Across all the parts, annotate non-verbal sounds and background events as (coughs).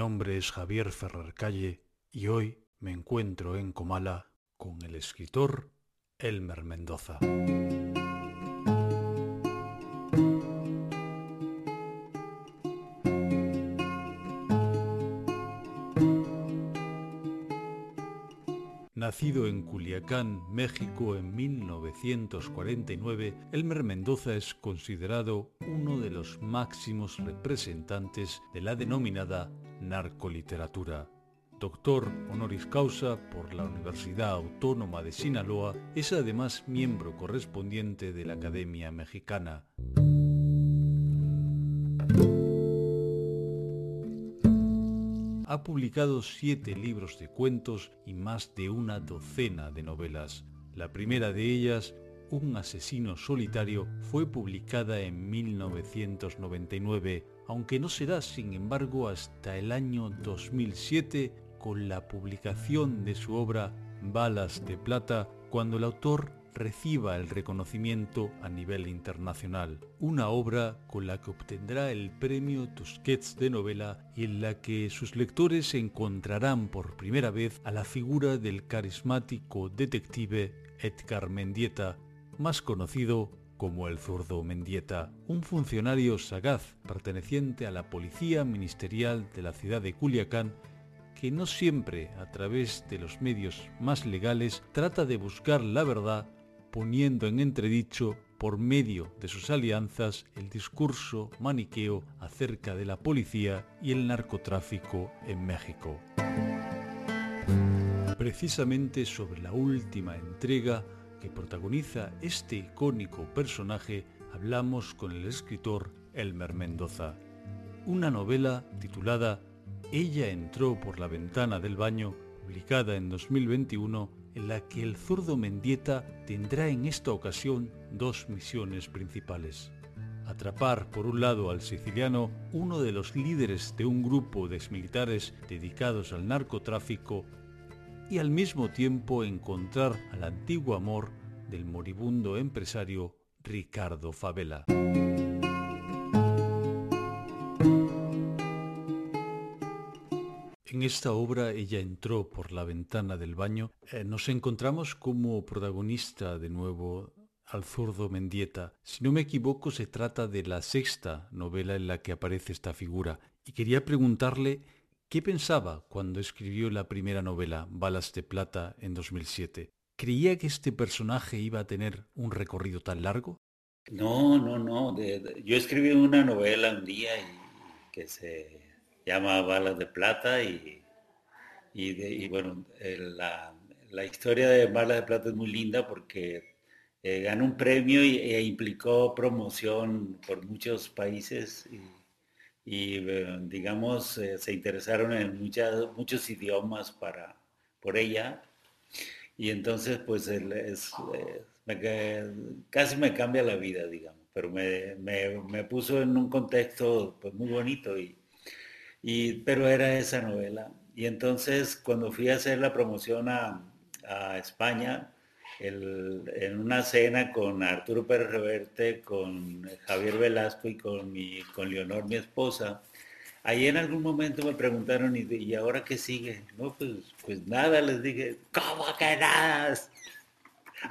Mi nombre es Javier Ferrer Calle y hoy me encuentro en Comala con el escritor Elmer Mendoza. Nacido en Culiacán, México en 1949, Elmer Mendoza es considerado uno de los máximos representantes de la denominada narcoliteratura. Doctor honoris causa por la Universidad Autónoma de Sinaloa, es además miembro correspondiente de la Academia Mexicana. ha publicado siete libros de cuentos y más de una docena de novelas. La primera de ellas, Un asesino solitario, fue publicada en 1999, aunque no será sin embargo hasta el año 2007 con la publicación de su obra Balas de Plata, cuando el autor reciba el reconocimiento a nivel internacional. Una obra con la que obtendrá el premio Tusquets de novela y en la que sus lectores encontrarán por primera vez a la figura del carismático detective Edgar Mendieta, más conocido como el zurdo Mendieta, un funcionario sagaz perteneciente a la Policía Ministerial de la ciudad de Culiacán que no siempre a través de los medios más legales trata de buscar la verdad poniendo en entredicho por medio de sus alianzas el discurso maniqueo acerca de la policía y el narcotráfico en México. Precisamente sobre la última entrega que protagoniza este icónico personaje hablamos con el escritor Elmer Mendoza. Una novela titulada Ella entró por la ventana del baño, publicada en 2021 en la que el zurdo Mendieta tendrá en esta ocasión dos misiones principales. Atrapar por un lado al siciliano, uno de los líderes de un grupo de exmilitares dedicados al narcotráfico, y al mismo tiempo encontrar al antiguo amor del moribundo empresario Ricardo Favela. En esta obra ella entró por la ventana del baño. Eh, nos encontramos como protagonista de nuevo al zurdo Mendieta. Si no me equivoco, se trata de la sexta novela en la que aparece esta figura. Y quería preguntarle qué pensaba cuando escribió la primera novela, Balas de Plata, en 2007. ¿Creía que este personaje iba a tener un recorrido tan largo? No, no, no. yo escribí una novela un día y que se llama Balas de Plata y, y, bueno, la, historia de Balas de Plata es muy linda porque eh, ganó un premio e implicó promoción por muchos países eh, digamos eh, se interesaron en muchos idiomas para, por ella y entonces pues es, casi me cambia la vida, digamos, pero me, me, puso en un contexto pues, muy bonito y, pero era esa novela. Y entonces cuando fui a hacer la promoción a, España, en una cena con Arturo Pérez Reverte, con Javier Velasco y con, mi, con Leonor, mi esposa, ahí en algún momento me preguntaron, ¿y, ahora qué sigue? No, pues, pues nada, les dije, ¿cómo que nada?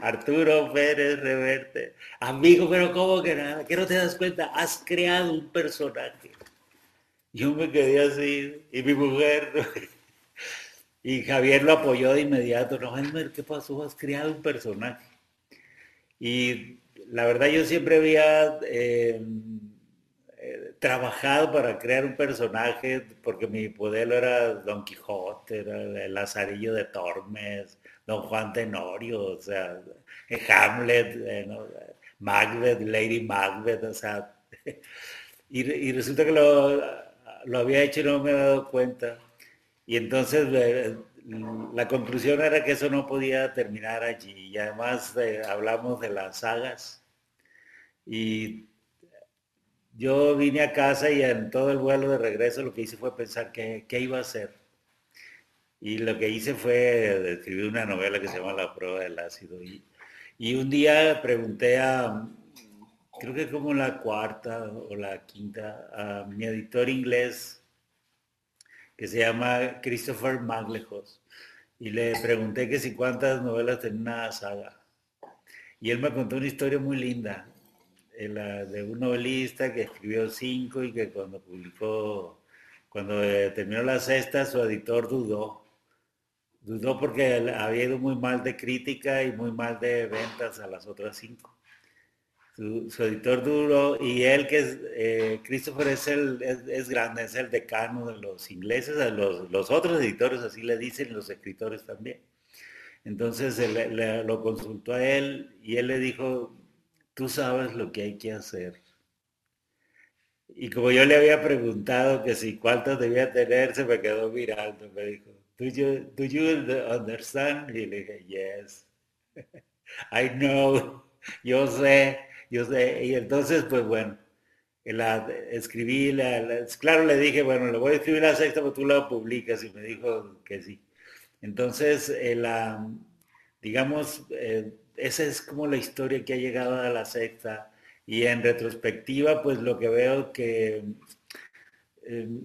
Arturo Pérez Reverte, amigo, pero ¿cómo que nada? ¿Qué no te das cuenta? Has creado un personaje. Yo me quedé así, y mi mujer, (laughs) y Javier lo apoyó de inmediato, no, Elmer, ¿qué pasó? Has creado un personaje. Y la verdad yo siempre había eh, eh, trabajado para crear un personaje, porque mi modelo era Don Quijote, era el Lazarillo de Tormes, Don Juan Tenorio, o sea, Hamlet, eh, Macbeth, Lady Macbeth, o sea, (laughs) y resulta que lo lo había hecho y no me he dado cuenta. Y entonces eh, la conclusión era que eso no podía terminar allí. Y además eh, hablamos de las sagas. Y yo vine a casa y en todo el vuelo de regreso lo que hice fue pensar qué, iba a hacer. Y lo que hice fue escribir una novela que se llama La prueba del ácido. Y, y un día pregunté a, creo que como la cuarta o la quinta, a mi editor inglés, que se llama Christopher Maglejos. Y le pregunté que si cuántas novelas tenía una saga. Y él me contó una historia muy linda, de un novelista que escribió cinco y que cuando publicó, cuando eh, terminó la sexta, su editor dudó. Dudó porque había ido muy mal de crítica y muy mal de ventas a las otras cinco su, editor duro, y él que es, eh, Christopher es, el, es, grande, es el decano de los ingleses, los, los, otros editores así le dicen, los escritores también. Entonces lo consultó a él y él le dijo, tú sabes lo que hay que hacer. Y como yo le había preguntado que si cuántos debía tener, se me quedó mirando, me dijo, ¿do you, do you understand? Y le dije, yes, (laughs) I know, yo sé. Yo y entonces, pues bueno, la, escribí, la, claro, le dije, bueno, le voy a escribir la sexta, pero tú la publicas, y me dijo que sí. Entonces, eh, la, digamos, eh, esa es como la historia que ha llegado a la sexta, y en retrospectiva, pues lo que veo que em,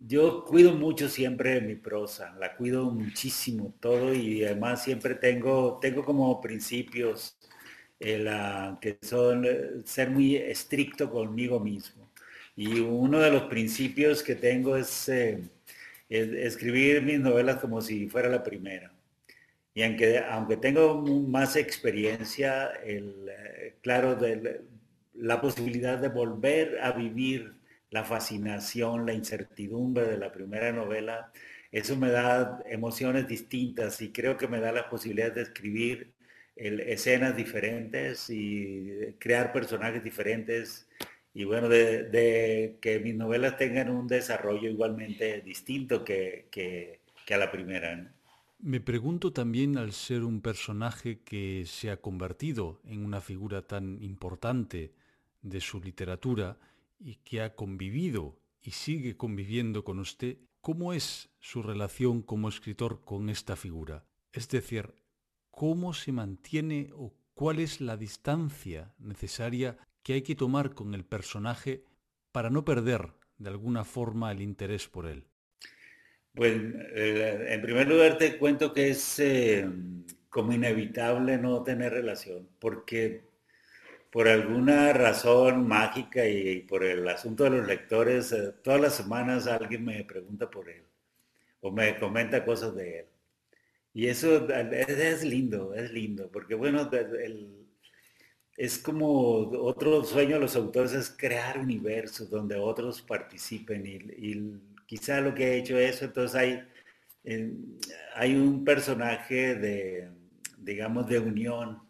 yo cuido mucho siempre mi prosa, la cuido muchísimo todo y además siempre tengo, tengo como principios que son eh, ser muy estricto conmigo mismo. Y uno de los principios que tengo es, eh, escribir mis novelas como si fuera la primera. Y aunque, aunque tengo más experiencia, el, eh, claro, de la posibilidad de volver a vivir la fascinación, la incertidumbre de la primera novela, eso me da emociones distintas y creo que me da la posibilidad de escribir escenas diferentes y crear personajes diferentes y bueno, de, que mis novelas tengan un desarrollo igualmente distinto que, que, a la primera. Me pregunto también al ser un personaje que se ha convertido en una figura tan importante de su literatura y que ha convivido y sigue conviviendo con usted, ¿cómo es su relación como escritor con esta figura? Es decir, cómo se mantiene o cuál es la distancia necesaria que hay que tomar con el personaje para no perder de alguna forma el interés por él. Pues en primer lugar te cuento que es eh, como inevitable no tener relación, porque por alguna razón mágica y, por el asunto de los lectores, eh, todas las semanas alguien me pregunta por él o me comenta cosas de él. Y eso es lindo, es lindo, porque bueno, es como otro sueño de los autores es crear universos donde otros participen y, quizá lo que he hecho eso, entonces hay, hay un personaje de, digamos, de unión,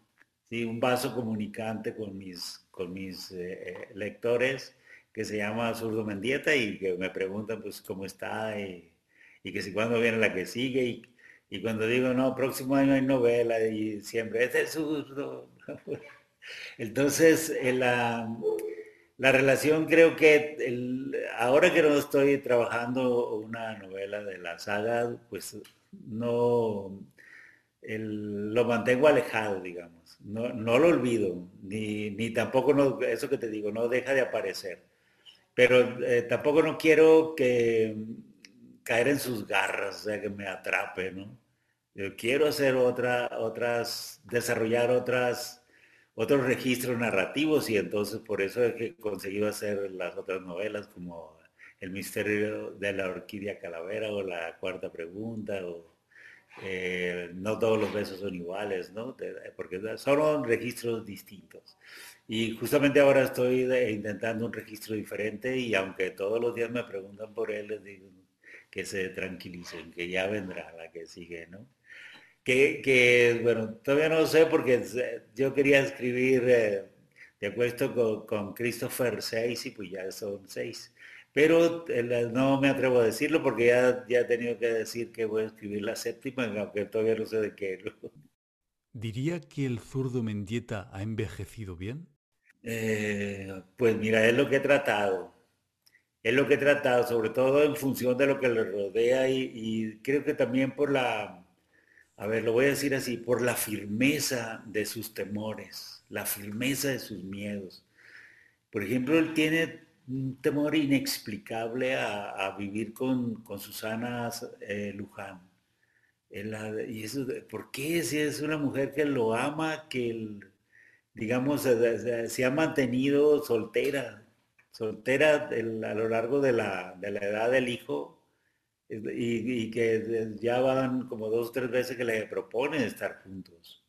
¿sí? un vaso comunicante con mis, con mis eh, eh, lectores que se llama Zurdo Mendieta y que me preguntan pues cómo está y, y que si cuándo viene la que sigue y y cuando digo, no, próximo año hay novela y siempre, es el zurdo. (laughs) Entonces, eh, la, la, relación creo que ahora que no estoy trabajando una novela de la saga, pues no lo mantengo alejado, digamos. No, no lo olvido, ni, ni, tampoco, no, eso que te digo, no deja de aparecer. Pero eh, tampoco no quiero que caer en sus garras, o sea, que me atrape, ¿no? Yo quiero hacer otra, otras, desarrollar otras, otros registros narrativos y entonces por eso he conseguido hacer las otras novelas como El misterio de la orquídea calavera o La cuarta pregunta o eh, No todos los besos son iguales, ¿no? Porque son registros distintos. Y justamente ahora estoy intentando un registro diferente y aunque todos los días me preguntan por él, les digo, que se tranquilicen, que ya vendrá la que sigue, ¿no? Que, bueno, todavía no sé porque yo quería escribir eh, de acuerdo con, Christopher 6 y pues ya son seis. Pero eh, no me atrevo a decirlo porque ya, ya he tenido que decir que voy a escribir la séptima, aunque todavía no sé de qué. (laughs) ¿Diría que el zurdo Mendieta ha envejecido bien? Eh, pues mira, es lo que he tratado es lo que he tratado, sobre todo en función de lo que le rodea y, creo que también por la, a ver, lo voy a decir así, por la firmeza de sus temores, la firmeza de sus miedos. Por ejemplo, él tiene un temor inexplicable a, vivir con, Susana eh, Luján. y eso, ¿Por qué? Si es una mujer que lo ama, que, digamos, se, ha mantenido soltera, soltera a lo largo de la, edad del hijo, y, y, que ya van como dos o tres veces que le proponen estar juntos.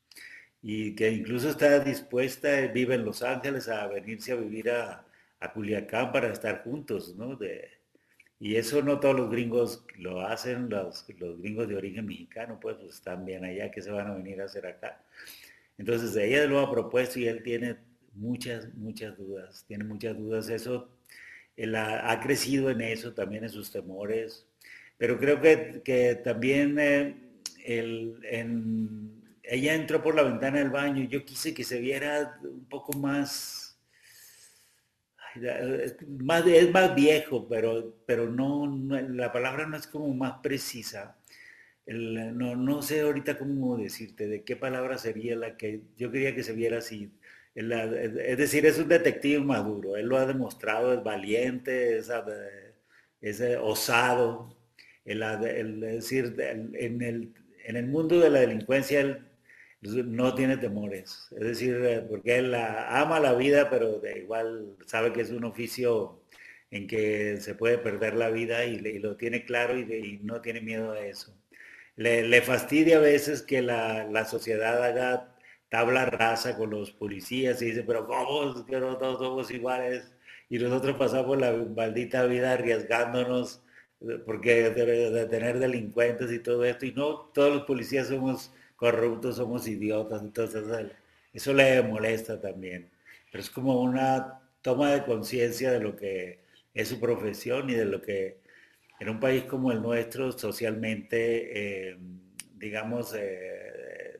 Y que incluso está dispuesta, vive en Los Ángeles, a venirse a vivir a, a Culiacán para estar juntos, ¿no? De, y eso no todos los gringos lo hacen, los, los gringos de origen mexicano, pues, pues, están bien allá, que se van a venir a hacer acá. Entonces ella lo ha propuesto y él tiene muchas, muchas dudas, tiene muchas dudas. Eso, él ha, crecido en eso, también en sus temores, pero creo que, que también eh, en, ella entró por la ventana del baño yo quise que se viera un poco más más, es más viejo, pero, pero no, la palabra no es como más precisa. no, no sé ahorita cómo decirte, de qué palabra sería la que yo quería que se viera así. Es decir, es un detective maduro, él lo ha demostrado, es valiente, es, es osado. es decir, en el, en el mundo de la delincuencia, él no tiene temores. Es decir, eh, porque él ama la vida, pero de igual sabe que es un oficio en que se puede perder la vida y, lo tiene claro y, no tiene miedo a eso. Le, fastidia a veces que la, sociedad haga tabla rasa con los policías y dice, pero ¿cómo? Que todos somos iguales y nosotros pasamos la maldita vida arriesgándonos eh, porque de tener delincuentes y todo esto y no todos los policías somos corruptos, somos idiotas, entonces eso le molesta también. Pero es como una toma de conciencia de lo que es su profesión y de lo que en un país como el nuestro socialmente, eh, digamos, eh,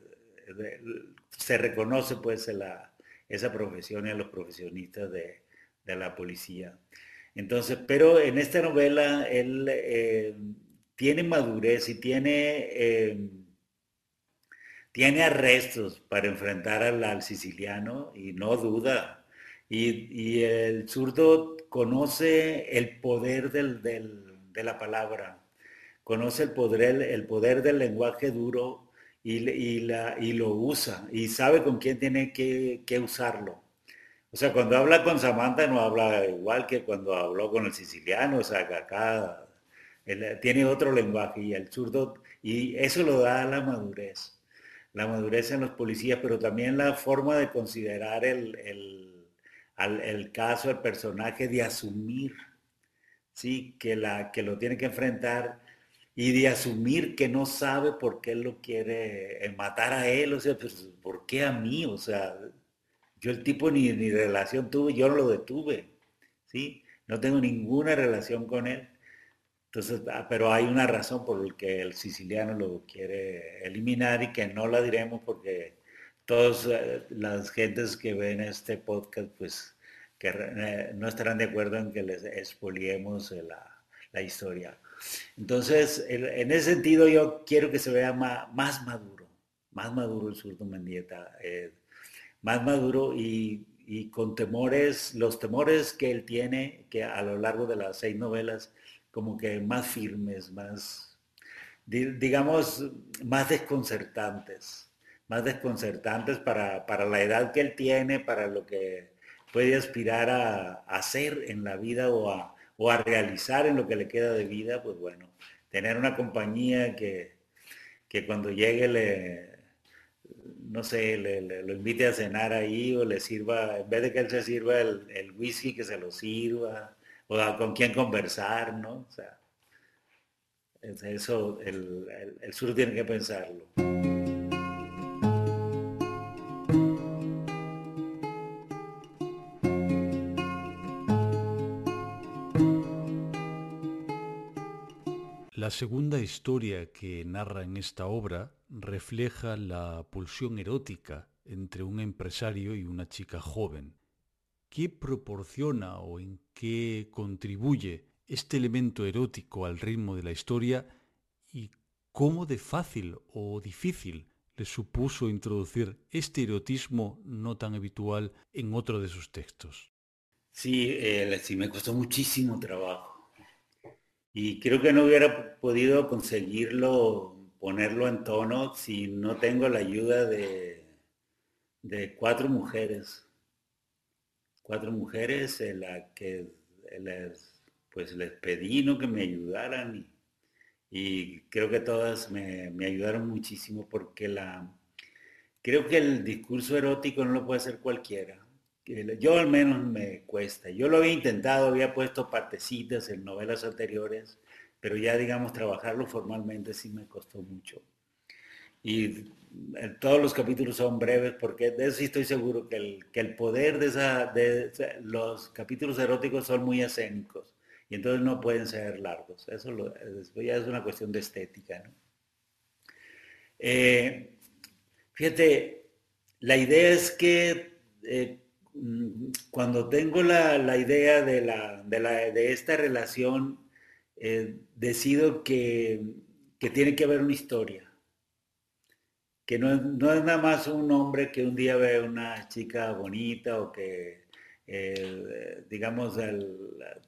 se reconoce pues esa profesión y a los profesionistas de, la policía. Entonces, pero en esta novela él eh, tiene madurez y tiene tiene arrestos para enfrentar al, siciliano y no duda. Y, el zurdo conoce el poder de la palabra, conoce el poder, el poder del lenguaje duro y, la, y, lo usa y sabe con quién tiene que, usarlo. O sea, cuando habla con Samantha no habla igual que cuando habló con el siciliano, o sea, que acá tiene otro lenguaje y el zurdo, y eso lo da la madurez la madurez en los policías, pero también la forma de considerar el, el, caso, el personaje, de asumir, ¿sí? Que, la, que lo tiene que enfrentar y de asumir que no sabe por qué lo quiere eh, matar a él, o sea, pues, ¿por qué a mí? O sea, yo el tipo ni, ni relación tuve, yo no lo detuve, ¿sí? No tengo ninguna relación con él. Entonces, ah, pero hay una razón por la que el siciliano lo quiere eliminar y que no la diremos porque todas eh, las gentes que ven este podcast, pues que eh, no estarán de acuerdo en que les expoliemos la, historia. Entonces, en ese sentido yo quiero que se vea más, maduro, más maduro el surdo Mendieta, eh, más maduro y, y, con temores, los temores que él tiene, que a lo largo de las seis novelas, como que más firmes, más, digamos, más desconcertantes, más desconcertantes para, la edad que él tiene, para lo que puede aspirar a, hacer en la vida o a, o a, realizar en lo que le queda de vida, pues bueno, tener una compañía que, que cuando llegue le, no sé, le, lo invite a cenar ahí o le sirva, en vez de que él se sirva el, el whisky, que se lo sirva, o con quién conversar, ¿no? O sea, eso el, el sur tiene que pensarlo. La segunda historia que narra en esta obra refleja la pulsión erótica entre un empresario y una chica joven, ¿Qué proporciona o en qué contribuye este elemento erótico al ritmo de la historia y cómo de fácil o difícil le supuso introducir este erotismo no tan habitual en otro de sus textos? Sí, eh, sí, me costó muchísimo trabajo. Y creo que no hubiera podido conseguirlo, ponerlo en tono si no tengo la ayuda de, de cuatro mujeres. Cuatro mujeres en la que les, pues les pedí ¿no? que me ayudaran y, creo que todas me, me ayudaron muchísimo porque la, creo que el discurso erótico no lo puede hacer cualquiera yo al menos me cuesta. Yo lo había intentado, había puesto partecitas en novelas anteriores, pero ya digamos trabajarlo formalmente sí me costó mucho. Y todos los capítulos son breves porque de eso sí estoy seguro que el, que el poder de, esa, de, los capítulos eróticos son muy escénicos y entonces no pueden ser largos. Eso, ya es una cuestión de estética. Eh, fíjate, la idea es que eh, cuando tengo la, idea de, la, de, esta relación, eh, decido que, tiene que haber una historia. Que no, es nada más un hombre que un día ve una chica bonita o que, eh, digamos,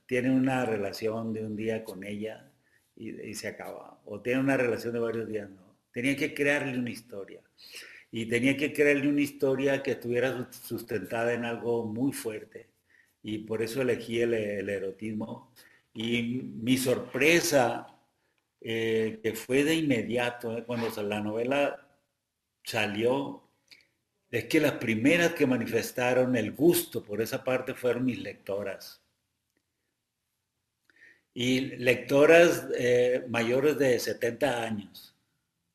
tiene una relación de un día con ella y, y, se acaba. O tiene una relación de varios días, no. Tenía que crearle una historia y tenía que crearle una historia que estuviera sustentada en algo muy fuerte. Y por eso elegí el, erotismo. Y mi sorpresa, eh, que fue de inmediato, eh, cuando la novela salió, es que las primeras que manifestaron el gusto por esa parte fueron mis lectoras. Y lectoras eh, mayores de 70 años,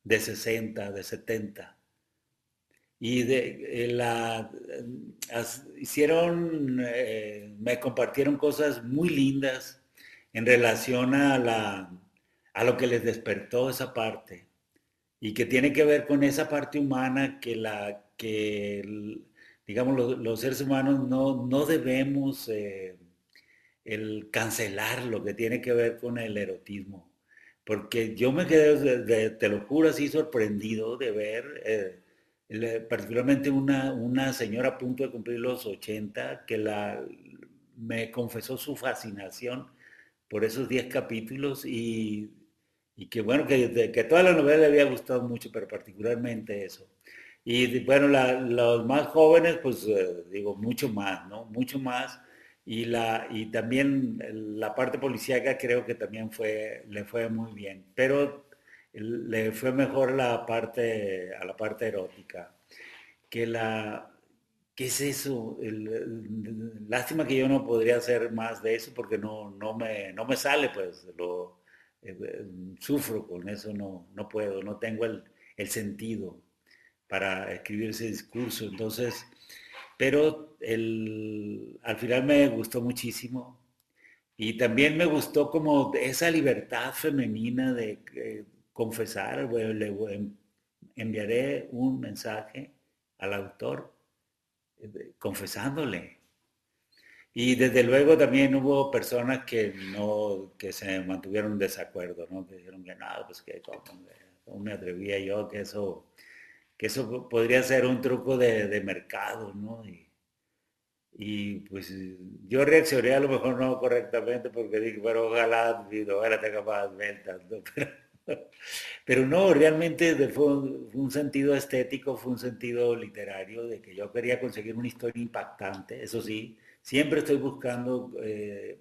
de 60, de 70 y de, eh, la, hicieron, eh, me compartieron cosas muy lindas en relación a, la, a lo que les despertó esa parte y que tiene que ver con esa parte humana que, la, que digamos, los, seres humanos no, no debemos eh, el cancelar lo que tiene que ver con el erotismo. Porque yo me quedé, te lo juro, así sorprendido de ver particularmente una, una señora a punto de cumplir los 80, que la, me confesó su fascinación por esos 10 capítulos y, y, que bueno, que, que toda la novela le había gustado mucho, pero particularmente eso. Y bueno, los más jóvenes, pues eh, digo, mucho más, ¿no? Mucho más. Y, la, y también la parte policíaca creo que también fue, le fue muy bien. Pero le fue mejor la parte, a la parte erótica. Que la, ¿qué es eso? lástima que yo no podría hacer más de eso porque no, no, me, no me sale, pues lo eh, eh, sufro con eso, no, no puedo, no tengo el, sentido para escribir ese discurso. Entonces, pero el, al final me gustó muchísimo. Y también me gustó como esa libertad femenina de, confesar, le enviaré un mensaje al autor eh, confesándole. Y desde luego también hubo personas que no, que se mantuvieron en desacuerdo, ¿no? Que dijeron que nada, pues que cómo, me atrevía yo, que eso, que eso podría ser un truco de, mercado, ¿no? Y, pues yo reaccioné a lo mejor no correctamente porque dije, pero ojalá, ojalá tenga más ventas, ¿no? (laughs) Pero no, realmente fue un, sentido estético, fue un sentido literario, de que yo quería conseguir una historia impactante, eso sí, siempre estoy buscando eh,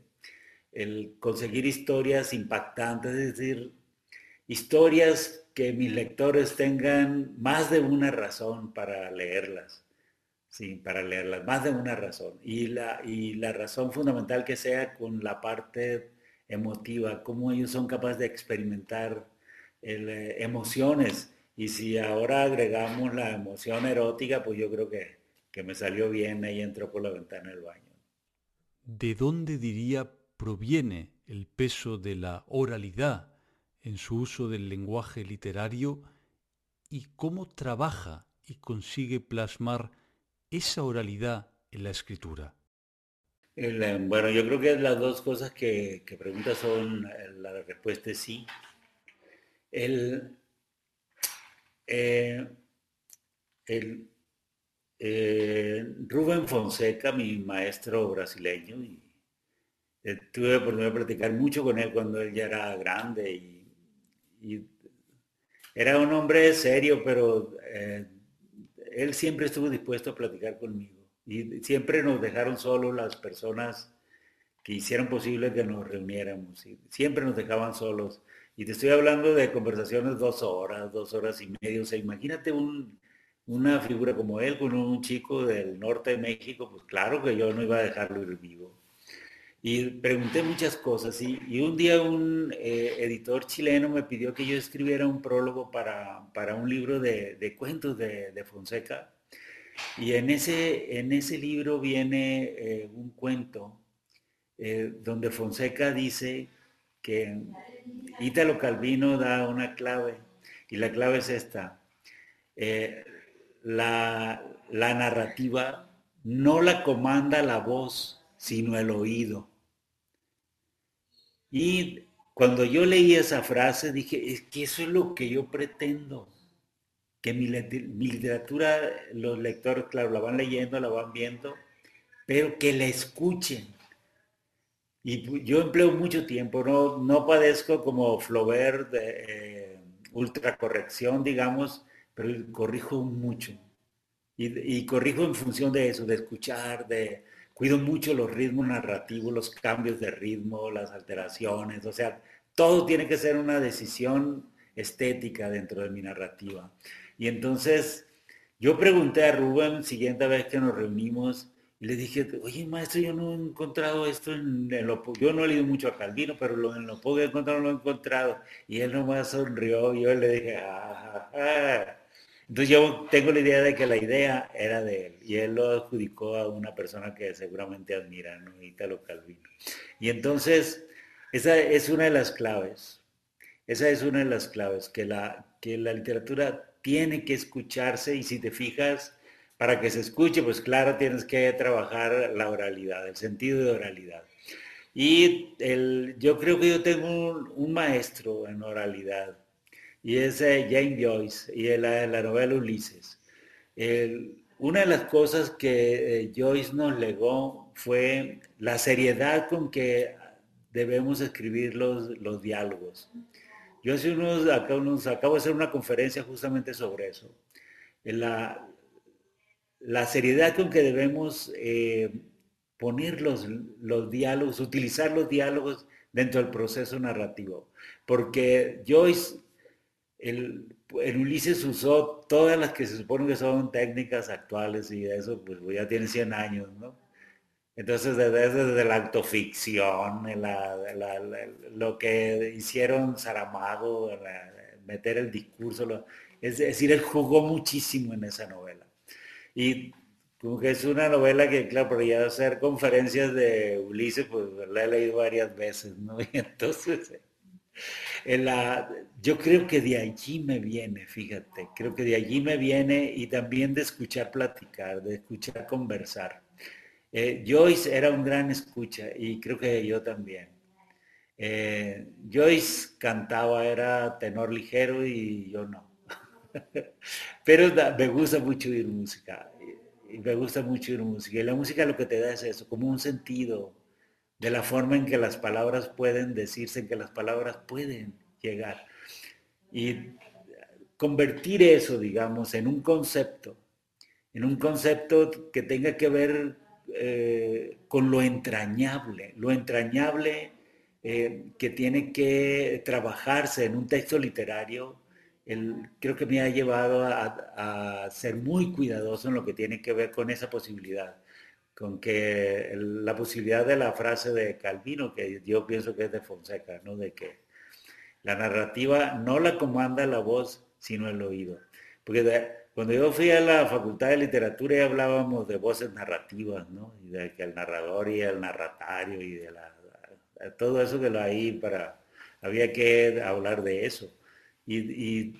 el conseguir historias impactantes, es decir, historias que mis lectores tengan más de una razón para leerlas, sí, para leerlas, más de una razón. Y la, y la razón fundamental que sea con la parte emotiva, cómo ellos son capaces de experimentar eh, emociones. Y si ahora agregamos la emoción erótica, pues yo creo que, que me salió bien, ahí entró por la ventana del baño. ¿De dónde diría proviene el peso de la oralidad en su uso del lenguaje literario y cómo trabaja y consigue plasmar esa oralidad en la escritura? Eh, bueno, yo creo que las dos cosas que, que preguntas son, eh, la respuesta es sí. Eh, el, eh, Rubén Fonseca, mi maestro brasileño, y eh, tuve la oportunidad de platicar mucho con él cuando él ya era grande y, era un hombre serio, pero él siempre estuvo dispuesto a platicar conmigo y siempre nos dejaron solos las personas que hicieron posible que nos reuniéramos. Y siempre nos dejaban solos. Y te estoy hablando de conversaciones dos horas, dos horas y media. O sea, imagínate un, una figura como él con un chico del norte de México, pues claro que yo no iba a dejarlo ir vivo. Y pregunté muchas cosas y, un día un eh, editor chileno me pidió que yo escribiera un prólogo para, para un libro de, cuentos de, Fonseca. Y en ese, en ese libro viene eh, un cuento eh, donde Fonseca dice que Ítalo Calvino da una clave y la clave es esta la, narrativa no la comanda la voz, sino el oído. Y cuando yo leí esa frase dije, es que eso es lo que yo pretendo, que mi, literatura, los lectores, claro, la van leyendo, la van viendo, pero que la escuchen. Y yo empleo mucho tiempo, no, no padezco como Flaubert de eh, ultracorrección, digamos, pero corrijo mucho. Y, corrijo en función de eso, de escuchar, de cuido mucho los ritmos narrativos, los cambios de ritmo, las alteraciones, o sea, todo tiene que ser una decisión estética dentro de mi narrativa. Y entonces yo pregunté a Rubén, siguiente vez que nos reunimos, y le dije, oye maestro, yo no he encontrado esto en, lo yo no he leído mucho a Calvino, pero en lo poco que he lo he encontrado. Y él nomás sonrió, y yo le dije, ah, entonces yo tengo la idea de que la idea era de él y él lo adjudicó a una persona que seguramente admira, ¿no? Italo Calvino. Y entonces esa es una de las claves, esa es una de las claves, que la, que la literatura tiene que escucharse y si te fijas, para que se escuche, pues claro, tienes que trabajar la oralidad, el sentido de oralidad. Y el, yo creo que yo tengo un maestro en oralidad y es eh, Jane Joyce y la, la novela Ulises. una de las cosas que eh, Joyce nos legó fue la seriedad con que debemos escribir los, los diálogos. Yo hace unos, acabo de hacer una conferencia justamente sobre eso. La seriedad con que debemos eh, poner los, los diálogos, utilizar los diálogos dentro del proceso narrativo. Porque Joyce el, Ulises usó todas las que se supone que son técnicas actuales y eso, pues, ya tiene 100 años, ¿no? Entonces, desde, la autoficción, lo que hicieron Saramago, meter el discurso, es decir, él jugó muchísimo en esa novela. Y como que es una novela que, claro, pero ya hacer conferencias de Ulises, pues la he leído varias veces, ¿no? (laughs) Y entonces la, yo creo que de allí me viene, fíjate, creo que de allí me viene y también de escuchar platicar, de escuchar conversar. Eh, Joyce era un gran escucha y creo que yo también. Eh, Joyce cantaba, era tenor ligero y yo no. Pero me gusta mucho oír música y me gusta mucho oír música. Y la música lo que te da es eso, como un sentido, de la forma en que las palabras pueden decirse, en que las palabras pueden llegar. Y convertir eso, digamos, en un concepto, en un concepto que tenga que ver eh, con lo entrañable, lo entrañable eh, que tiene que trabajarse en un texto literario, creo que me ha llevado a ser muy cuidadoso en lo que tiene que ver con esa posibilidad con que la posibilidad de la frase de Calvino, que yo pienso que es de Fonseca, ¿no? De que la narrativa no la comanda la voz, sino el oído. Porque cuando yo fui a la Facultad de Literatura ya hablábamos de voces narrativas, ¿no? Y de que el narrador y el narratario y de la, todo eso que lo hay para, había que hablar de eso. Y,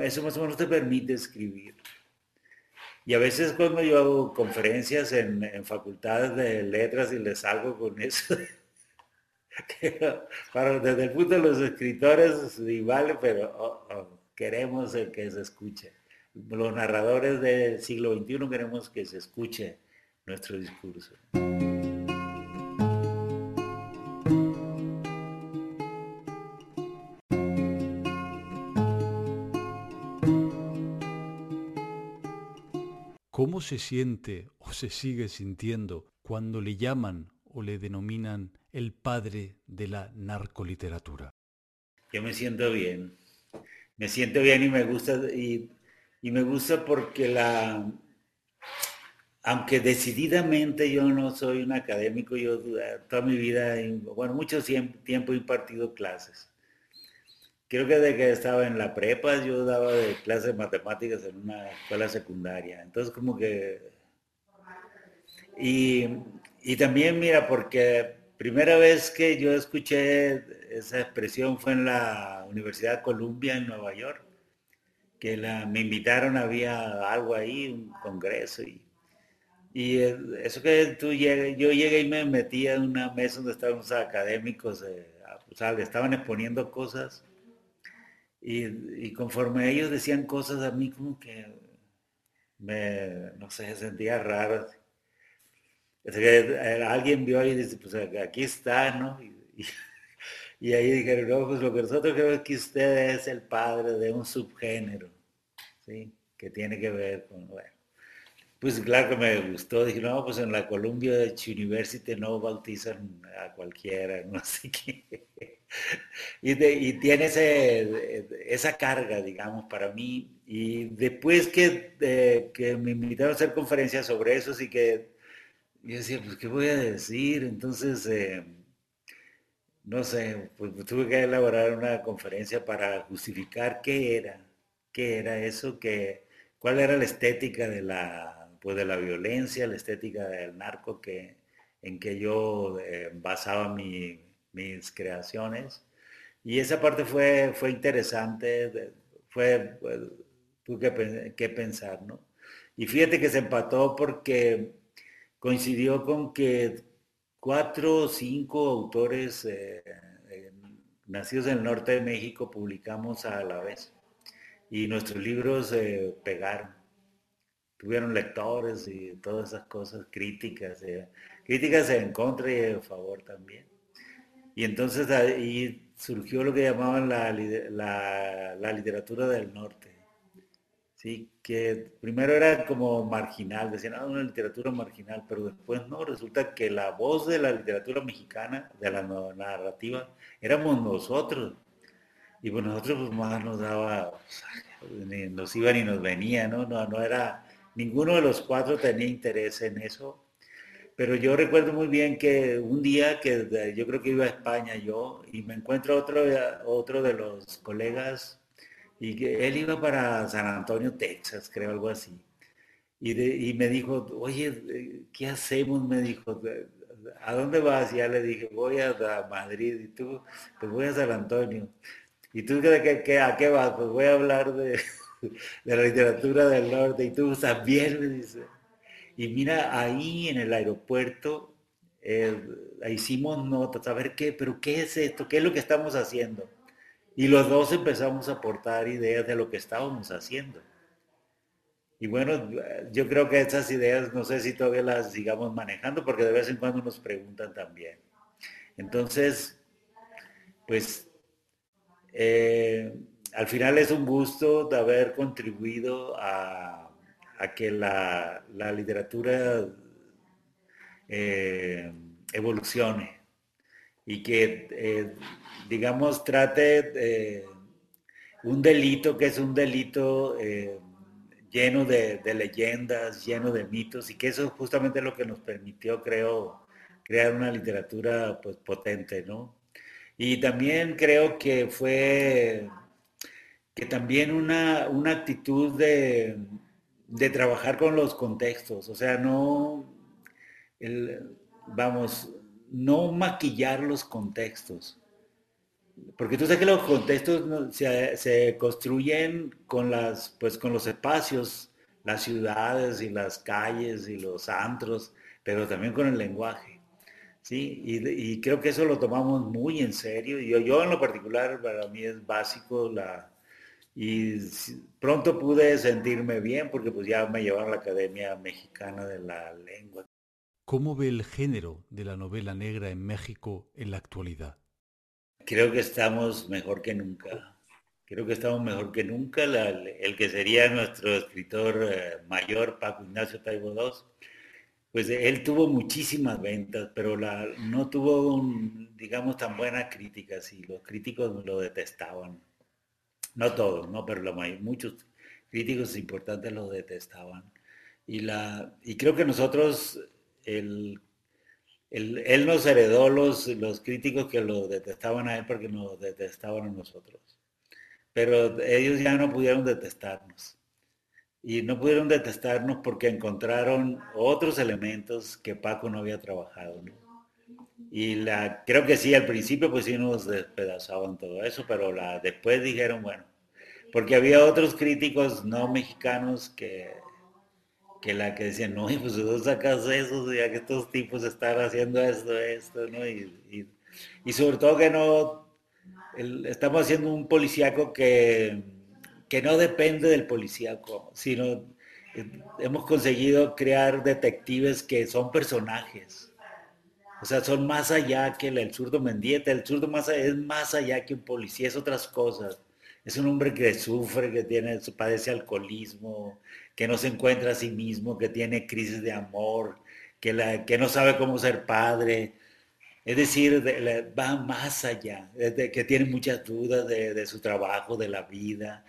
eso más o menos te permite escribir. Y a veces cuando yo hago conferencias en, facultades de letras y les salgo con eso, (laughs) para, desde el punto de los escritores sí vale, pero oh, oh, queremos que se escuche. los narradores del siglo XXI queremos que se escuche nuestro discurso. ¿Cómo se siente o se sigue sintiendo cuando le llaman o le denominan el padre de la narcoliteratura? Yo me siento bien. Me siento bien y me gusta y, me gusta porque la aunque decididamente yo no soy un académico, yo toda mi vida, bueno, mucho tiempo he impartido clases. Creo que desde que estaba en la prepa yo daba de clases de matemáticas en una escuela secundaria. Entonces como que... Y, y también, mira, porque primera vez que yo escuché esa expresión fue en la Universidad Columbia en Nueva York, que la, me invitaron, había algo ahí, un congreso, y, y eso que tú llegué, yo llegué y me metí en una mesa donde estaban los académicos, eh, o sea, estaban exponiendo cosas, y, conforme ellos decían cosas a mí como que me, no sé, sentía raro. Eh, alguien vio y dice, pues aquí está, ¿no? (laughs) Y, ahí dijeron, no, pues lo que nosotros creemos que usted es el padre de un subgénero, ¿sí? Que tiene que ver con. Pues claro que me gustó, dije, no, pues en la Columbia University no bautizan a cualquiera, no (laughs) sé qué. y, tiene esa carga, digamos, para mí. Y después que, que me invitaron a hacer conferencias sobre eso, sí que yo decía, pues, ¿qué voy a decir? Entonces, eh, no sé, pues tuve que elaborar una conferencia para justificar qué era, qué era eso, que, cuál era la estética de la, pues, de la violencia, la estética del narco que, en que yo eh, basaba mis creaciones. Y esa parte fue, fue interesante, fue, pues, tuve que, pensar, ¿no? Y fíjate que se empató porque coincidió con que cuatro o cinco autores eh, nacidos en el norte de México publicamos a la vez. Y nuestros libros eh, pegaron. Tuvieron lectores y todas esas cosas, críticas, eh, críticas en contra y en favor también. Y entonces ahí surgió lo que llamaban la, la literatura del norte ¿sí? que primero era como marginal, decían, ah, una literatura marginal, pero después no, resulta que la voz de la literatura mexicana, de la narrativa, éramos nosotros. Y pues nosotros pues más nos daba, ni nos iba ni nos venía, ¿no? No, no era, ninguno de los cuatro tenía interés en eso. Pero yo recuerdo muy bien que un día que yo creo que iba a España yo y me encuentro otro, otro de los colegas y que él iba para San Antonio, Texas, creo, algo así. Y, me dijo, oye, ¿qué hacemos? Me dijo, ¿a dónde vas? Y ya le dije, voy a, Madrid. Y tú, pues voy a San Antonio. ¿Y tú ¿qué, a qué vas? Pues voy a hablar de, de la literatura del norte. Y tú también, me dice. Y mira, ahí en el aeropuerto eh, hicimos notas, a ver qué, pero ¿qué es esto? ¿Qué es lo que estamos haciendo? Y los dos empezamos a aportar ideas de lo que estábamos haciendo. Y bueno, yo creo que esas ideas, no sé si todavía las sigamos manejando, porque de vez en cuando nos preguntan también. Entonces, pues, eh, al final es un gusto de haber contribuido a, que la, literatura eh, evolucione y que eh, digamos, trate un delito que es un delito eh, lleno de, leyendas, lleno de mitos, y que eso es justamente lo que nos permitió, creo, crear una literatura pues, potente, ¿no? Y también creo que fue que también una, una actitud de, de, trabajar con los contextos, o sea, no, vamos, no maquillar los contextos, porque tú sabes que los contextos se, construyen con, las, pues, con los espacios, las ciudades y las calles y los antros, pero también con el lenguaje. ¿sí? Y, creo que eso lo tomamos muy en serio. Yo, yo en lo particular, para mí es básico la, y pronto pude sentirme bien porque pues ya me llevaron a la Academia Mexicana de la Lengua. ¿Cómo ve el género de la novela negra en México en la actualidad? Creo que estamos mejor que nunca. Creo que estamos mejor que nunca. el que sería nuestro escritor eh, mayor, Paco Ignacio Taibo II, pues él tuvo muchísimas ventas, pero la, no tuvo, un, digamos, tan buenas críticas y los críticos lo detestaban. No todos, ¿no? pero muchos críticos importantes lo detestaban. Y, la, y creo que nosotros, él, él nos heredó los, los críticos que lo detestaban a él porque nos detestaban a nosotros. Pero ellos ya no pudieron detestarnos y no pudieron detestarnos porque encontraron otros elementos que Paco no había trabajado. Y la, creo que sí, al principio pues sí nos despedazaban todo eso, pero la, después dijeron, bueno, porque había otros críticos no mexicanos que, que la que decían, no, pues tú sacas eso, ya que estos tipos están haciendo esto, esto, ¿no? Y, y, sobre todo que no, estamos haciendo un policíaco que que no depende del policíaco, sino eh, hemos conseguido crear detectives que son personajes. O sea, son más allá que el, zurdo Mendieta. El zurdo más es más allá que un policía, es otras cosas. Es un hombre que sufre, que tiene, padece alcoholismo, que no se encuentra a sí mismo, que tiene crisis de amor, que, la, que no sabe cómo ser padre. Es decir, va más allá, que tiene muchas dudas de, de, su trabajo, de la vida.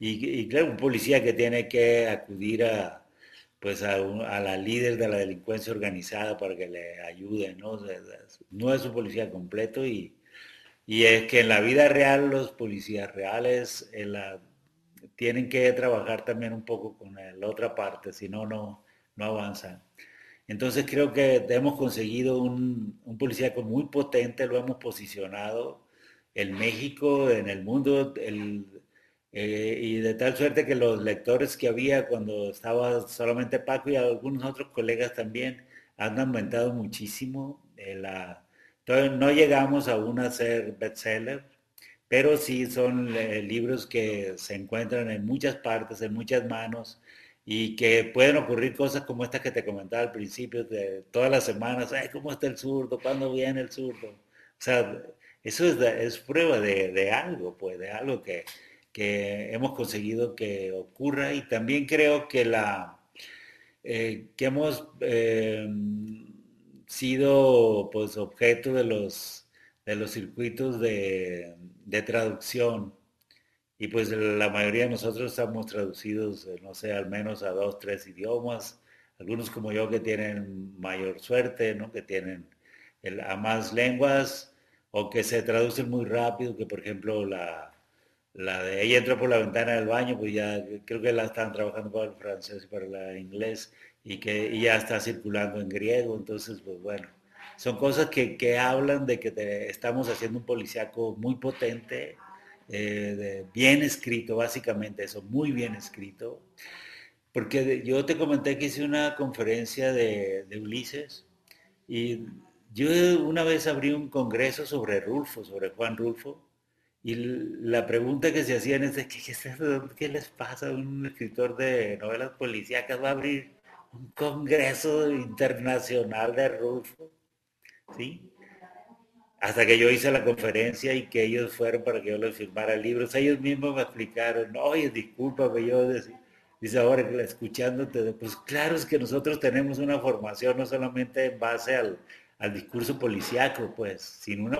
Y, claro, un policía que tiene que acudir a, pues a, la líder de la delincuencia organizada para que le ayude, ¿no? No es un policía completo y, y es que en la vida real los policías reales tienen que trabajar también un poco con la otra parte, si no, no, no avanzan. Entonces creo que hemos conseguido un, un policía muy potente, lo hemos posicionado en México, en el mundo, eh, y de tal suerte que los lectores que había cuando estaba solamente Paco y algunos otros colegas también han aumentado muchísimo. Eh, la, no llegamos aún a ser bestseller, pero sí son eh, libros que se encuentran en muchas partes, en muchas manos y que pueden ocurrir cosas como estas que te comentaba al principio, de todas las semanas, Ay, ¿cómo está el zurdo? ¿Cuándo viene el zurdo? O sea, eso es, prueba de, de algo, pues, de algo que, que hemos conseguido que ocurra y también creo que la eh, que hemos eh, sido pues objeto de los de los circuitos de, traducción. Y pues la mayoría de nosotros estamos traducidos no sé al menos a dos tres idiomas. Algunos como yo que tienen mayor suerte no que tienen a más lenguas o que se traducen muy rápido que por ejemplo la la de ella entró por la ventana del baño, pues ya creo que la están trabajando para el francés y para el inglés y que ya está circulando en griego, entonces pues bueno, son cosas que, hablan de que estamos haciendo un policiaco muy potente, eh, bien escrito, básicamente eso, muy bien escrito, porque yo te comenté que hice una conferencia de, de Ulises y yo una vez abrí un congreso sobre Rulfo, sobre Juan Rulfo, y la pregunta que se hacían es, ¿qué, qué les pasa a un escritor de novelas policíacas? Va a abrir un congreso internacional de Rulfo, ¿sí? Hasta que yo hice la conferencia y que ellos fueron para que yo les firmara libros, ellos mismos me explicaron, oye, discúlpame, yo dice ahora escuchándote, pues claro es que nosotros tenemos una formación no solamente en base al, al discurso policíaco, pues, sino una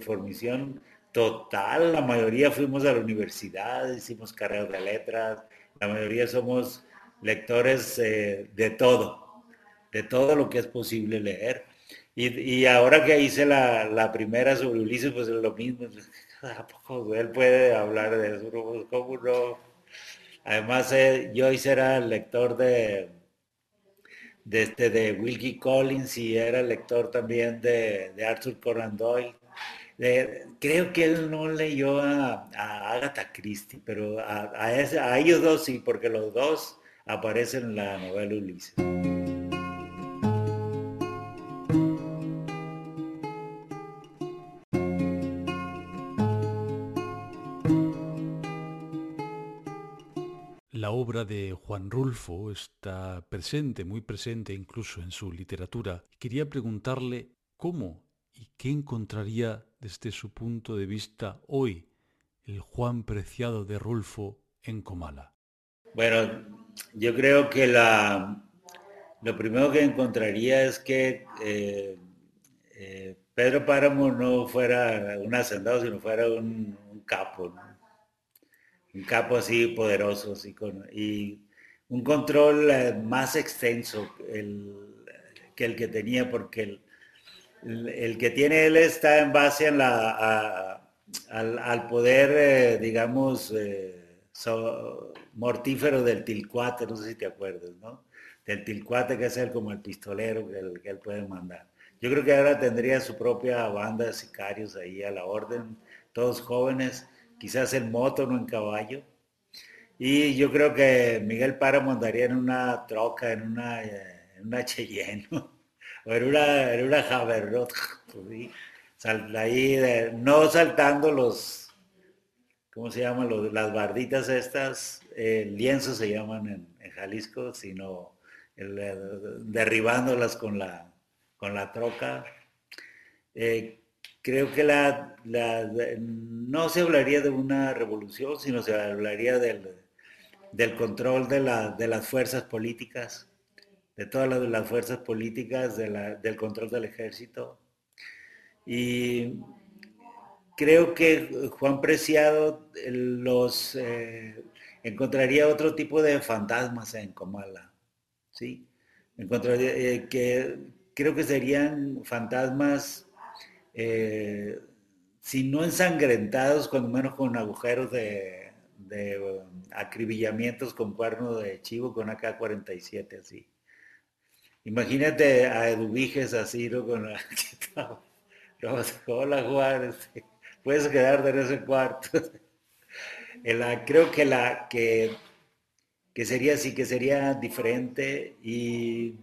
formación Total, la mayoría fuimos a la universidad, hicimos carreras de letras, la mayoría somos lectores eh, de todo, de todo lo que es posible leer. Y, ahora que hice la, primera sobre Ulises, pues es lo mismo. (laughs) ¿A poco él puede hablar de eso? Pues, ¿Cómo no? Además, eh, yo hice era lector de, de, este, de Wilkie Collins y era lector también de Arthur Conan Doyle creo que él no leyó a, Agatha Christie, pero a, a, ellos dos sí, porque los dos aparecen en la novela Ulises. La obra de Juan Rulfo está presente, muy presente incluso en su literatura. Quería preguntarle cómo y qué encontraría desde su punto de vista hoy el Juan Preciado de Rulfo en Comala. Bueno, yo creo que la, lo primero que encontraría es que eh, eh, Pedro Páramo no fuera un hacendado, sino fuera un, capo, un capo así poderoso y un control eh, más extenso que el que tenía, porque el, que tiene él está en base al, poder, digamos, mortífero del Tilcuate, no sé si te acuerdas, ¿no? Del Tilcuate que es el como el pistolero que él, puede mandar. Yo creo que ahora tendría su propia banda de sicarios ahí a la orden, todos jóvenes, quizás en moto, no en caballo. Y yo creo que Miguel Páramo andaría en una troca, en una, en una Cheyenne, o en una, una ahí, no saltando los, ¿cómo se llaman? las barditas estas, eh, lienzos se llaman en, Jalisco, sino derribándolas con la, con la troca. Eh, creo que la, no se hablaría de una revolución, sino se hablaría del, control de, las fuerzas políticas, de todas las, fuerzas políticas, del control del ejército. Y creo que Juan Preciado eh, los eh, encontraría otro tipo de fantasmas en Comala, ¿sí? Encontraría eh, que creo que serían fantasmas, si no ensangrentados, cuando menos con agujeros de, um, acribillamientos con cuerno de chivo, con AK-47 así. Imagínate a Eduviges así, ¿no? Con la... (laughs) Hola Juan, este, puedes quedarte en ese cuarto. (laughs) creo que la que, que sería así, que sería diferente y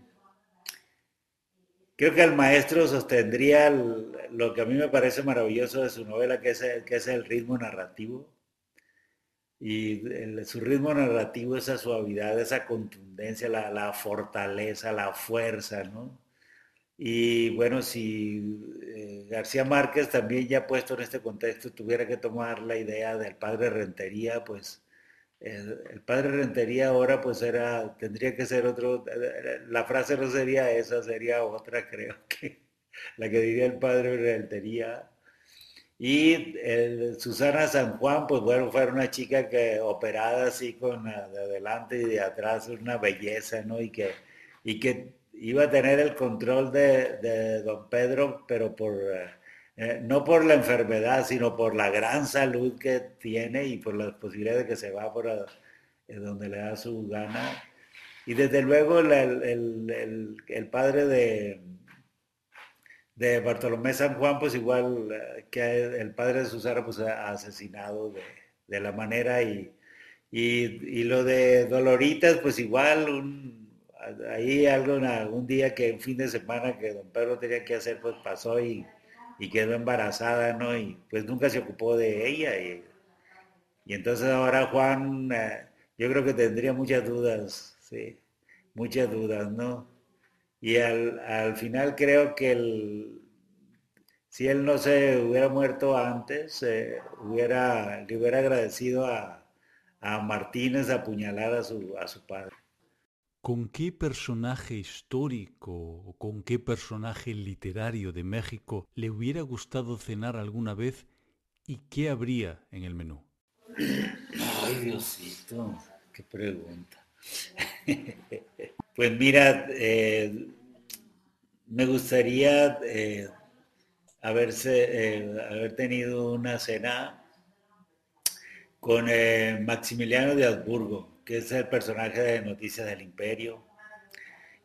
creo que el maestro sostendría lo que a mí me parece maravilloso de su novela, que es el, que es el ritmo narrativo. Y su ritmo narrativo, esa suavidad, esa contundencia, la, la fortaleza, la fuerza, ¿no? Y bueno, si eh, García Márquez también ya puesto en este contexto tuviera que tomar la idea del padre Rentería, pues el, padre Rentería ahora pues era, tendría que ser otro, la frase no sería esa, sería otra (laughs) creo que la que diría el padre Rentería. Y Susana San Juan, pues bueno, fue una chica que operada así con de adelante y de atrás, una belleza, ¿no? Y que, y que iba a tener el control de, don Pedro, pero por, eh, eh, no por la enfermedad, sino por la gran salud que tiene y por las posibilidades de que se va por eh, donde le da su gana. Y desde luego el, padre de, de Bartolomé San Juan, pues igual que el padre de Susana, pues ha asesinado de, la manera y, y, y, lo de Doloritas, pues igual un, ahí algo, un día que un fin de semana que don Pedro tenía que hacer, pues pasó y, quedó embarazada, ¿no? Y pues nunca se ocupó de ella. Y, entonces ahora Juan, eh, yo creo que tendría muchas dudas, sí, muchas dudas, ¿no? Y al, final creo que el, si él no se hubiera muerto antes, eh, hubiera, le hubiera agradecido a, a Martínez apuñalar a su, a su padre. ¿Con qué personaje histórico o con qué personaje literario de México le hubiera gustado cenar alguna vez y qué habría en el menú? Ay, Diosito, qué pregunta. (laughs) pues mira, eh, me gustaría eh, haberse, eh, haber tenido una cena con Maximiliano de Habsburgo que es el personaje de Noticias del Imperio.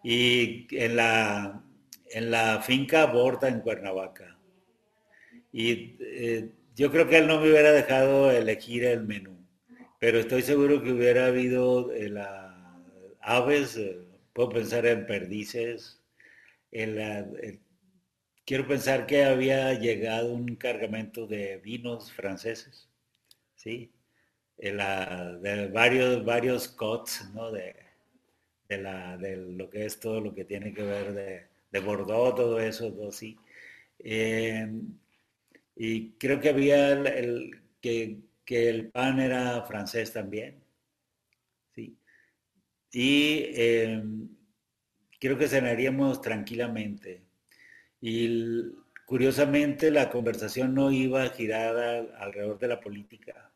Y en la, en la finca Borda en Cuernavaca. Y yo creo que él no me hubiera dejado elegir el menú, pero estoy seguro que hubiera habido eh, la, aves, puedo pensar en perdices, quiero pensar que había llegado un cargamento de vinos franceses, ¿sí? de varios, varios cots, ¿no? De, de lo que es todo lo que tiene que ver de, de Bordeaux, todo eso, sí. Em, y creo que había el, que, el pan era francés también. Y em, creo que cenaríamos tranquilamente. Y curiosamente la conversación no iba a girar alrededor de la política.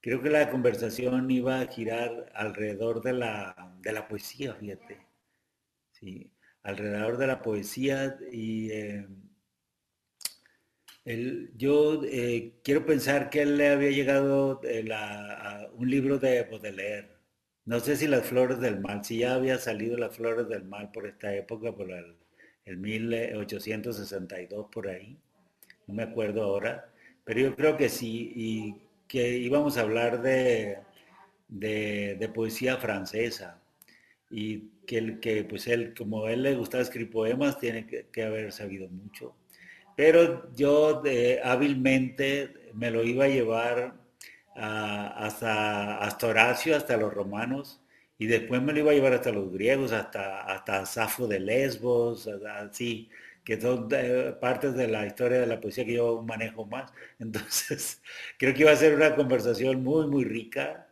Creo que la conversación iba a girar alrededor de la, de la poesía, fíjate. Sí, alrededor de la poesía y em, yo eh, quiero pensar que él le había llegado a un libro de Baudelaire. No sé si Las Flores del Mal, si ya había salido Las Flores del Mal por esta época, por el, 1862 por ahí. No me acuerdo ahora, pero yo creo que sí, y que íbamos a hablar de, de, poesía francesa. Y que, que, pues él, como él le gustaba escribir poemas, tiene que haber sabido mucho pero yo hábilmente me lo iba a llevar hasta, hasta Horacio, hasta los romanos, y después me lo iba a llevar hasta los griegos, hasta, hasta Safo de Lesbos, así, que son partes de la historia de la poesía que yo manejo más. (laughs) Entonces, creo que iba a ser una conversación muy, muy rica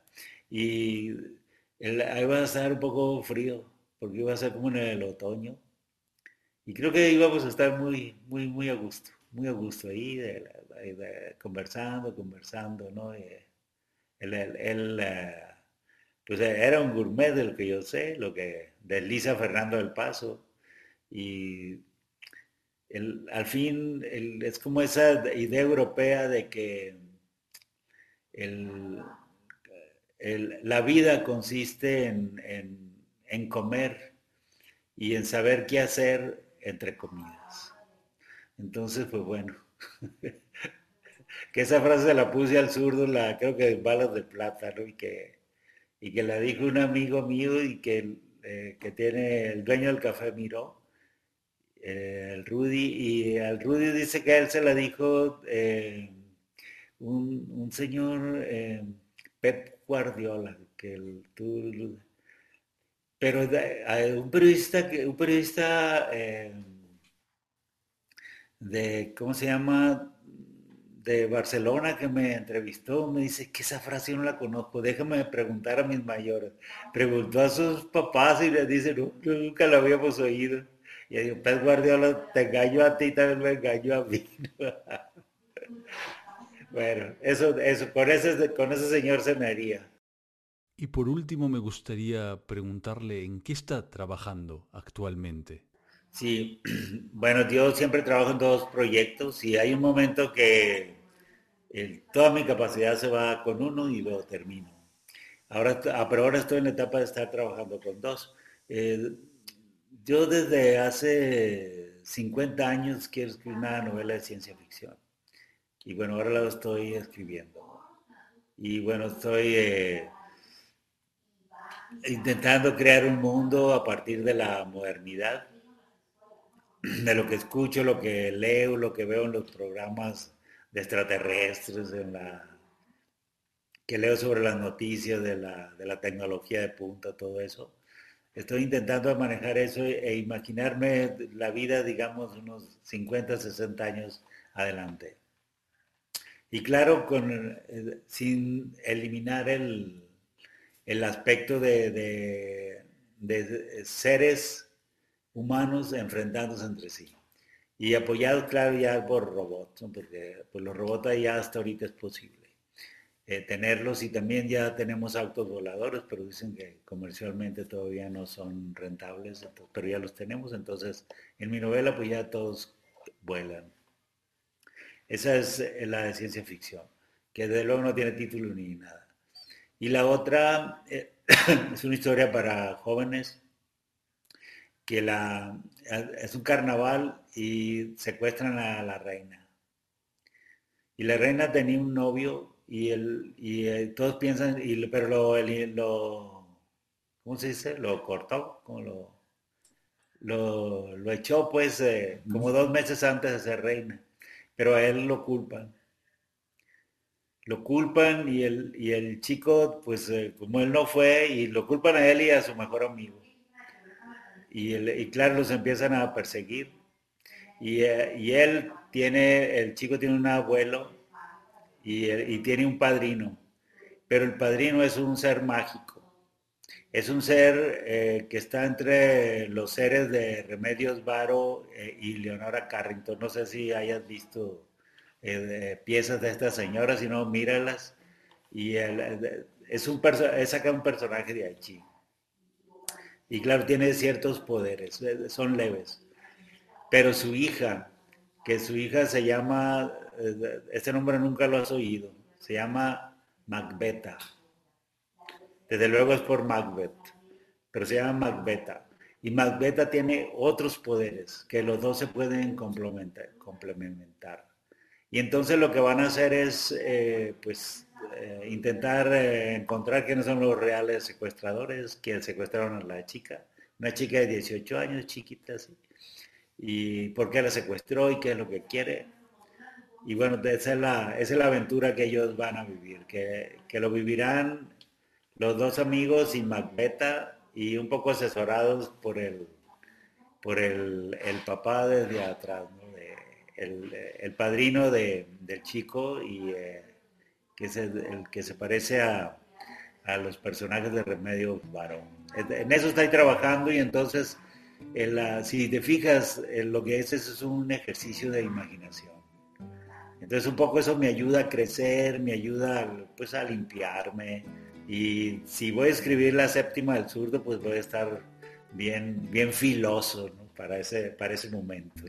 y ahí va a estar un poco frío, porque iba a ser como en el otoño. Y creo que íbamos a estar muy, muy, muy a gusto, muy a gusto ahí, conversando, conversando, ¿no? Él, eh, pues era un gourmet de lo que yo sé, lo que desliza Fernando del Paso. Y al fin es como esa idea europea de que la vida consiste en, en comer y en saber qué hacer entre comidas. Entonces, pues bueno, (laughs) que esa frase la puse al zurdo, la creo que en balas de plata, Y que, y que la dijo un amigo mío y que, eh, que tiene el dueño del café Miró, eh, el Rudy, y al Rudy dice que él se la dijo eh, un, señor Pep Guardiola, que el, tú pero un periodista, un periodista de, ¿cómo se llama? De Barcelona que me entrevistó, me dice que esa frase no la conozco, déjame preguntar a mis mayores. Preguntó a sus papás y les dice, nunca la habíamos oído. Y yo digo, Pez Guardiola, te engañó a ti, también me engañó a mí. (laughs) bueno, eso, eso, con ese, con ese señor se me haría. Y por último me gustaría preguntarle en qué está trabajando actualmente. Sí, (clears throat) bueno, yo siempre trabajo en dos proyectos y hay un momento que toda mi capacidad se va con uno y lo termino. Ahora, ah, pero ahora estoy en la etapa de estar trabajando con dos. Yo desde hace 50 años quiero escribir una novela de ciencia ficción. Y bueno, ahora la estoy escribiendo. Y bueno, estoy... Eh, intentando crear un mundo a partir de la modernidad, (clears throat) de lo que escucho, lo que leo, lo que veo en los programas de extraterrestres, que leo sobre las noticias de la, de la tecnología de punta, todo eso. Estoy intentando manejar eso e imaginarme la vida, digamos, unos 50, 60 años adelante. Y claro, eh, sin eliminar el, el aspecto de, seres humanos enfrentándose entre sí. Y apoyados, claro, ya por robots, porque pues, los robots ya hasta ahorita es posible eh, tenerlos y también ya tenemos autos voladores, pero dicen que comercialmente todavía no son rentables, pero ya los tenemos, entonces en mi novela pues ya todos vuelan. Esa es eh, la de ciencia ficción, que de luego no tiene título ni nada. Y la otra eh, (coughs) es una historia para jóvenes que la, es un carnaval y secuestran a la reina. Y la reina tenía un novio y, el, y eh, todos piensan, y, pero lo, lo, ¿cómo se dice? Lo cortó, lo, lo, echó pues eh, como dos meses antes de ser reina, pero a él lo culpan lo culpan y el, y el chico, pues eh, como él no fue, y lo culpan a él y a su mejor amigo. Y, y claro, los empiezan a perseguir. Y, eh, y, él tiene, el chico tiene un abuelo y, y tiene un padrino, pero el padrino es un ser mágico es un ser eh, que está entre los seres de Remedios Varo eh, y Leonora Carrington. No sé si hayas visto eh, piezas de esta señora, si no, míralas. Y es, un es acá un personaje de Aichi. Y claro, tiene ciertos poderes, son leves. Pero su hija, que su hija se llama, este nombre nunca lo has oído, se llama Macbeta. Desde luego es por Macbeth, pero se llama Macbeta. Y Macbeta tiene otros poderes que los dos se pueden complementar. Y entonces lo que van a hacer es, eh, pues, eh, intentar eh, encontrar quiénes son los reales secuestradores que secuestraron a la chica. Una chica de 18 años, chiquita así. Y por qué la secuestró y qué es lo que quiere. Y bueno, esa es la, es la aventura que ellos van a vivir, que, que lo vivirán los dos amigos y Macbeta y un poco asesorados por el, por el, papá desde atrás, el, padrino del chico y eh, que es el, que se parece a, los personajes de Remedio Varón. En eso estoy trabajando y entonces, si te fijas, lo que es, eso es un ejercicio de imaginación. Entonces un poco eso me ayuda a crecer, me ayuda pues a limpiarme, y si voy a escribir la séptima del zurdo, pues voy a estar bien, bien filoso para, ese, para ese momento.